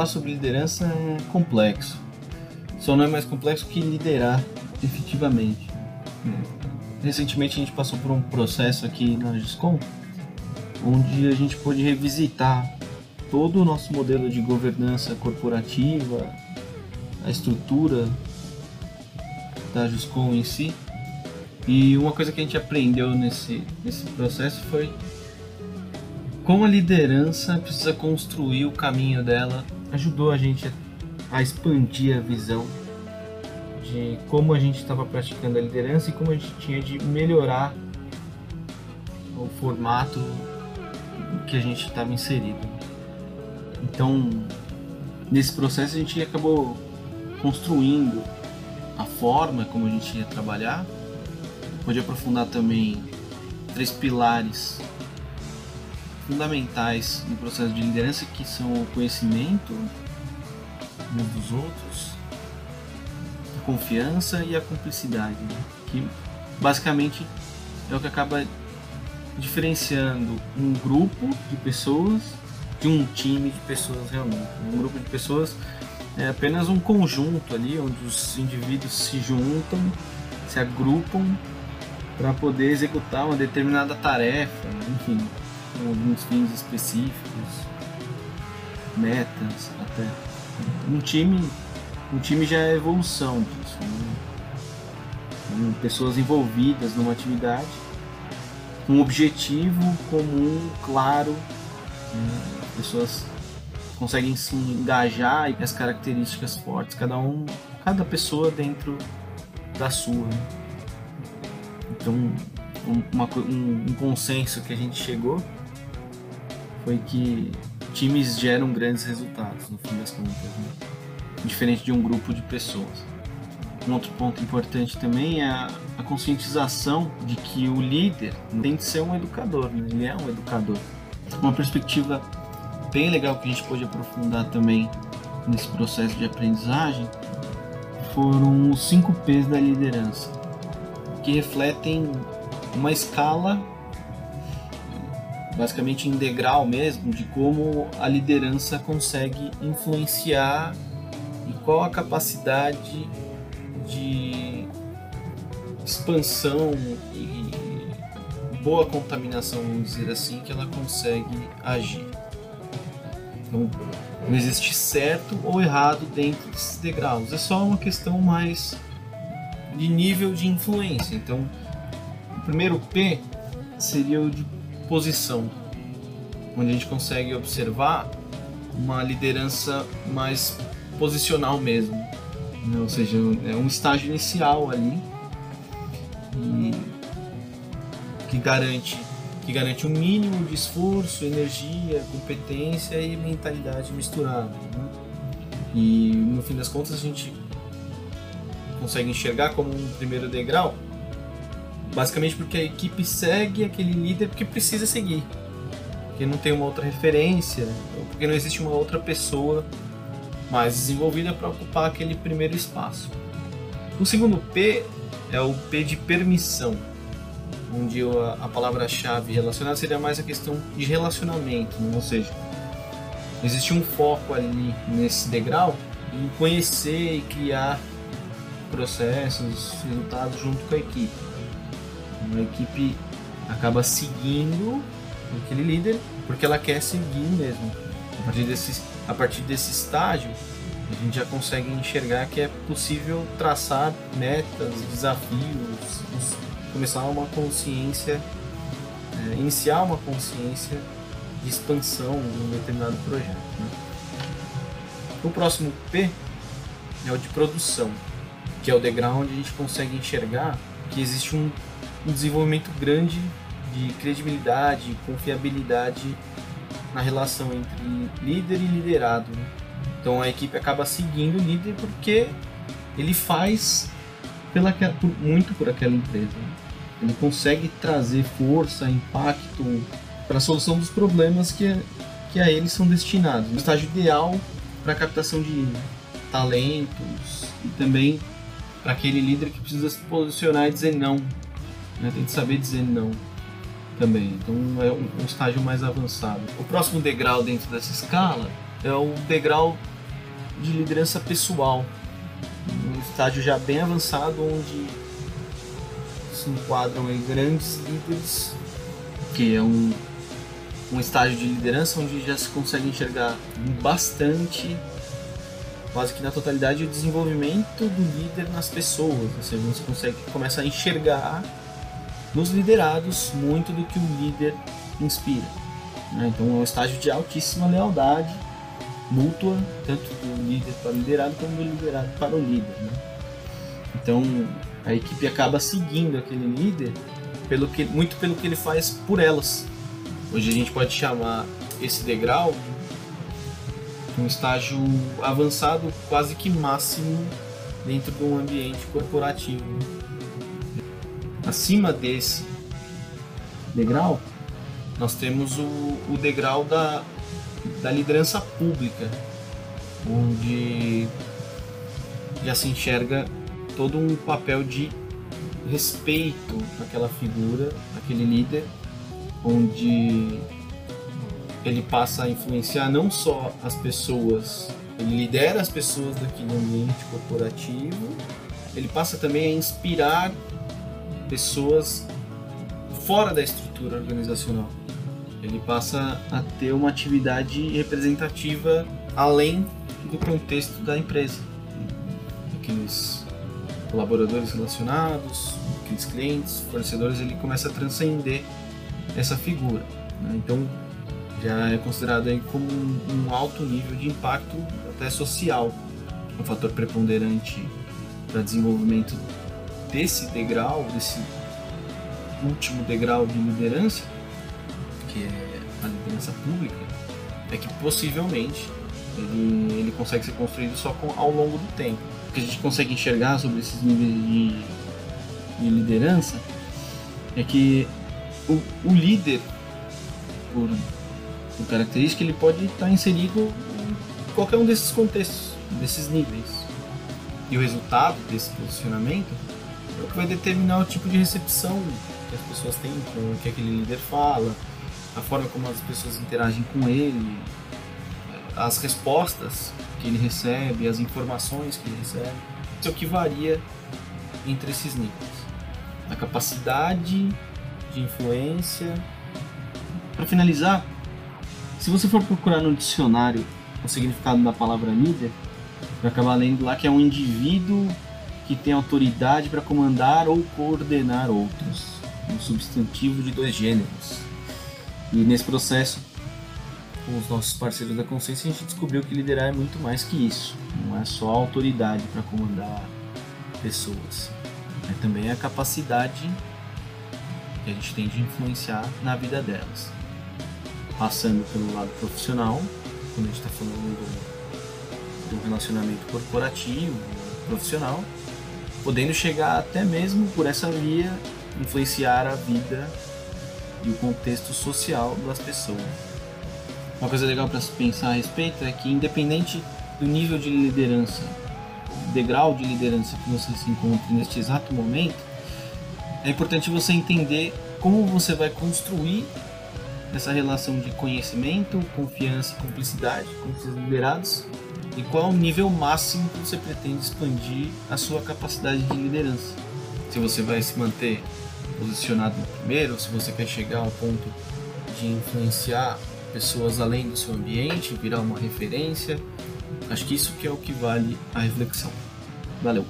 falar sobre liderança é complexo. Só não é mais complexo que liderar efetivamente. Recentemente a gente passou por um processo aqui na Giscom, onde a gente pôde revisitar todo o nosso modelo de governança corporativa, a estrutura da Juscom em si. E uma coisa que a gente aprendeu nesse, nesse processo foi como a liderança precisa construir o caminho dela. Ajudou a gente a, expandir a visão de como a gente estava praticando a liderança e como a gente tinha de melhorar o formato que a gente estava inserido. Então, nesse processo a gente acabou construindo a forma como a gente ia trabalhar. Pode aprofundar também três pilares fundamentais no processo de liderança que são o conhecimento uns dos outros, a confiança e a cumplicidade, né? que basicamente é o que acaba diferenciando um grupo de pessoas de um time de pessoas realmente. Um grupo de pessoas é apenas um conjunto ali onde os indivíduos se juntam, se agrupam para poder executar uma determinada tarefa, enfim, com alguns fins específicos, metas até. Um time, um time já é evolução disso. Né? Pessoas envolvidas numa atividade, um objetivo comum, claro, né? pessoas conseguem se engajar e as características fortes, cada um, cada pessoa dentro da sua. Né? Então, um, uma, um, um consenso que a gente chegou foi que times geram grandes resultados, no fim das contas, né? diferente de um grupo de pessoas. Um outro ponto importante também é a, conscientização de que o líder tem de ser um educador, né? ele é um educador. Uma perspectiva bem legal que a gente pôde aprofundar também nesse processo de aprendizagem foram os 5 P's da liderança, que refletem uma escala basicamente em degrau mesmo, de como a liderança consegue influenciar e qual a capacidade de expansão e boa contaminação, vamos dizer assim, que ela consegue agir. Então, não existe certo ou errado dentro desses degraus, é só uma questão mais de nível de influência. Então, o primeiro P seria o de posição, onde a gente consegue observar uma liderança mais posicional mesmo, né? ou seja, é um estágio inicial ali que garante que garante um mínimo de esforço, energia, competência e mentalidade misturada. Né? E no fim das contas a gente consegue enxergar como um primeiro degrau Basicamente porque a equipe segue aquele líder porque precisa seguir. Porque não tem uma outra referência, ou porque não existe uma outra pessoa mais desenvolvida para ocupar aquele primeiro espaço. O segundo P é o P de permissão, onde a, palavra-chave relacionada seria mais a questão de relacionamento, né? ou seja, existe um foco ali nesse degrau em conhecer e criar processos, resultados junto com a equipe a equipe acaba seguindo aquele líder porque ela quer seguir mesmo. A partir desse, a partir desse estágio, a gente já consegue enxergar que é possível traçar metas, desafios, começar uma consciência, é, iniciar uma consciência de expansão em um determinado projeto. Né? O próximo P é o de produção, que é o degrau onde a gente consegue enxergar que existe um um desenvolvimento grande de credibilidade, confiabilidade na relação entre líder e liderado. Então a equipe acaba seguindo o líder porque ele faz pela, por, muito por aquela empresa. Ele consegue trazer força, impacto para a solução dos problemas que, que a eles são destinados. O estágio ideal para a captação de talentos e também para aquele líder que precisa se posicionar e dizer não né? Tem que saber dizer não também. Então é um, um estágio mais avançado. O próximo degrau dentro dessa escala é o degrau de liderança pessoal, um estágio já bem avançado onde se enquadram aí grandes líderes, que é um, um estágio de liderança onde já se consegue enxergar bastante, quase que na totalidade, o desenvolvimento do líder nas pessoas, ou seja, você consegue começa a enxergar nos liderados muito do que o líder inspira. Né? Então é um estágio de altíssima lealdade mútua, tanto do líder para o liderado como do liderado para o líder. Né? Então a equipe acaba seguindo aquele líder pelo que, muito pelo que ele faz por elas. Hoje a gente pode chamar esse degrau de um estágio avançado, quase que máximo dentro de um ambiente corporativo. Acima desse degrau, nós temos o, o degrau da, da liderança pública, onde já se enxerga todo um papel de respeito àquela figura, aquele líder, onde ele passa a influenciar não só as pessoas, ele lidera as pessoas daquele ambiente corporativo, ele passa também a inspirar pessoas fora da estrutura organizacional. Ele passa a ter uma atividade representativa além do contexto da empresa. Aqueles colaboradores relacionados, aqueles clientes, fornecedores, ele começa a transcender essa figura. Né? Então, já é considerado aí como um, alto nível de impacto até social, um fator preponderante para desenvolvimento desse degrau, desse último degrau de liderança, que é a liderança pública, é que possivelmente ele, ele consegue ser construído só com, ao longo do tempo. O que a gente consegue enxergar sobre esses níveis de, de liderança é que o, o líder, por, por, característica, ele pode estar inserido em qualquer um desses contextos, desses níveis. E o resultado desse posicionamento é o que vai determinar o tipo de recepção que as pessoas têm com o que aquele líder fala, a forma como as pessoas interagem com ele, as respostas que ele recebe, as informações que ele recebe. Isso é o que varia entre esses níveis. A capacidade de influência. Para finalizar, se você for procurar no dicionário o significado da palavra líder, vai acabar lendo lá que é um indivíduo que tem autoridade para comandar ou coordenar outros. Um substantivo de dois gêneros. E nesse processo, com os nossos parceiros da consciência, a gente descobriu que liderar é muito mais que isso. Não é só autoridade para comandar pessoas. É também a capacidade que a gente tem de influenciar na vida delas. Passando pelo lado profissional, quando a gente está falando do, relacionamento corporativo, profissional, podendo chegar até mesmo por essa via influenciar a vida e o contexto social das pessoas. Uma coisa legal para se pensar a respeito é que, independente do nível de liderança, degrau de liderança que você se encontre neste exato momento, é importante você entender como você vai construir essa relação de conhecimento, confiança e cumplicidade com seus liderados e qual o nível máximo que você pretende expandir a sua capacidade de liderança. Se você vai se manter posicionado no primeiro, se você quer chegar ao ponto de influenciar pessoas além do seu ambiente, virar uma referência, acho que isso que é o que vale a reflexão. Valeu!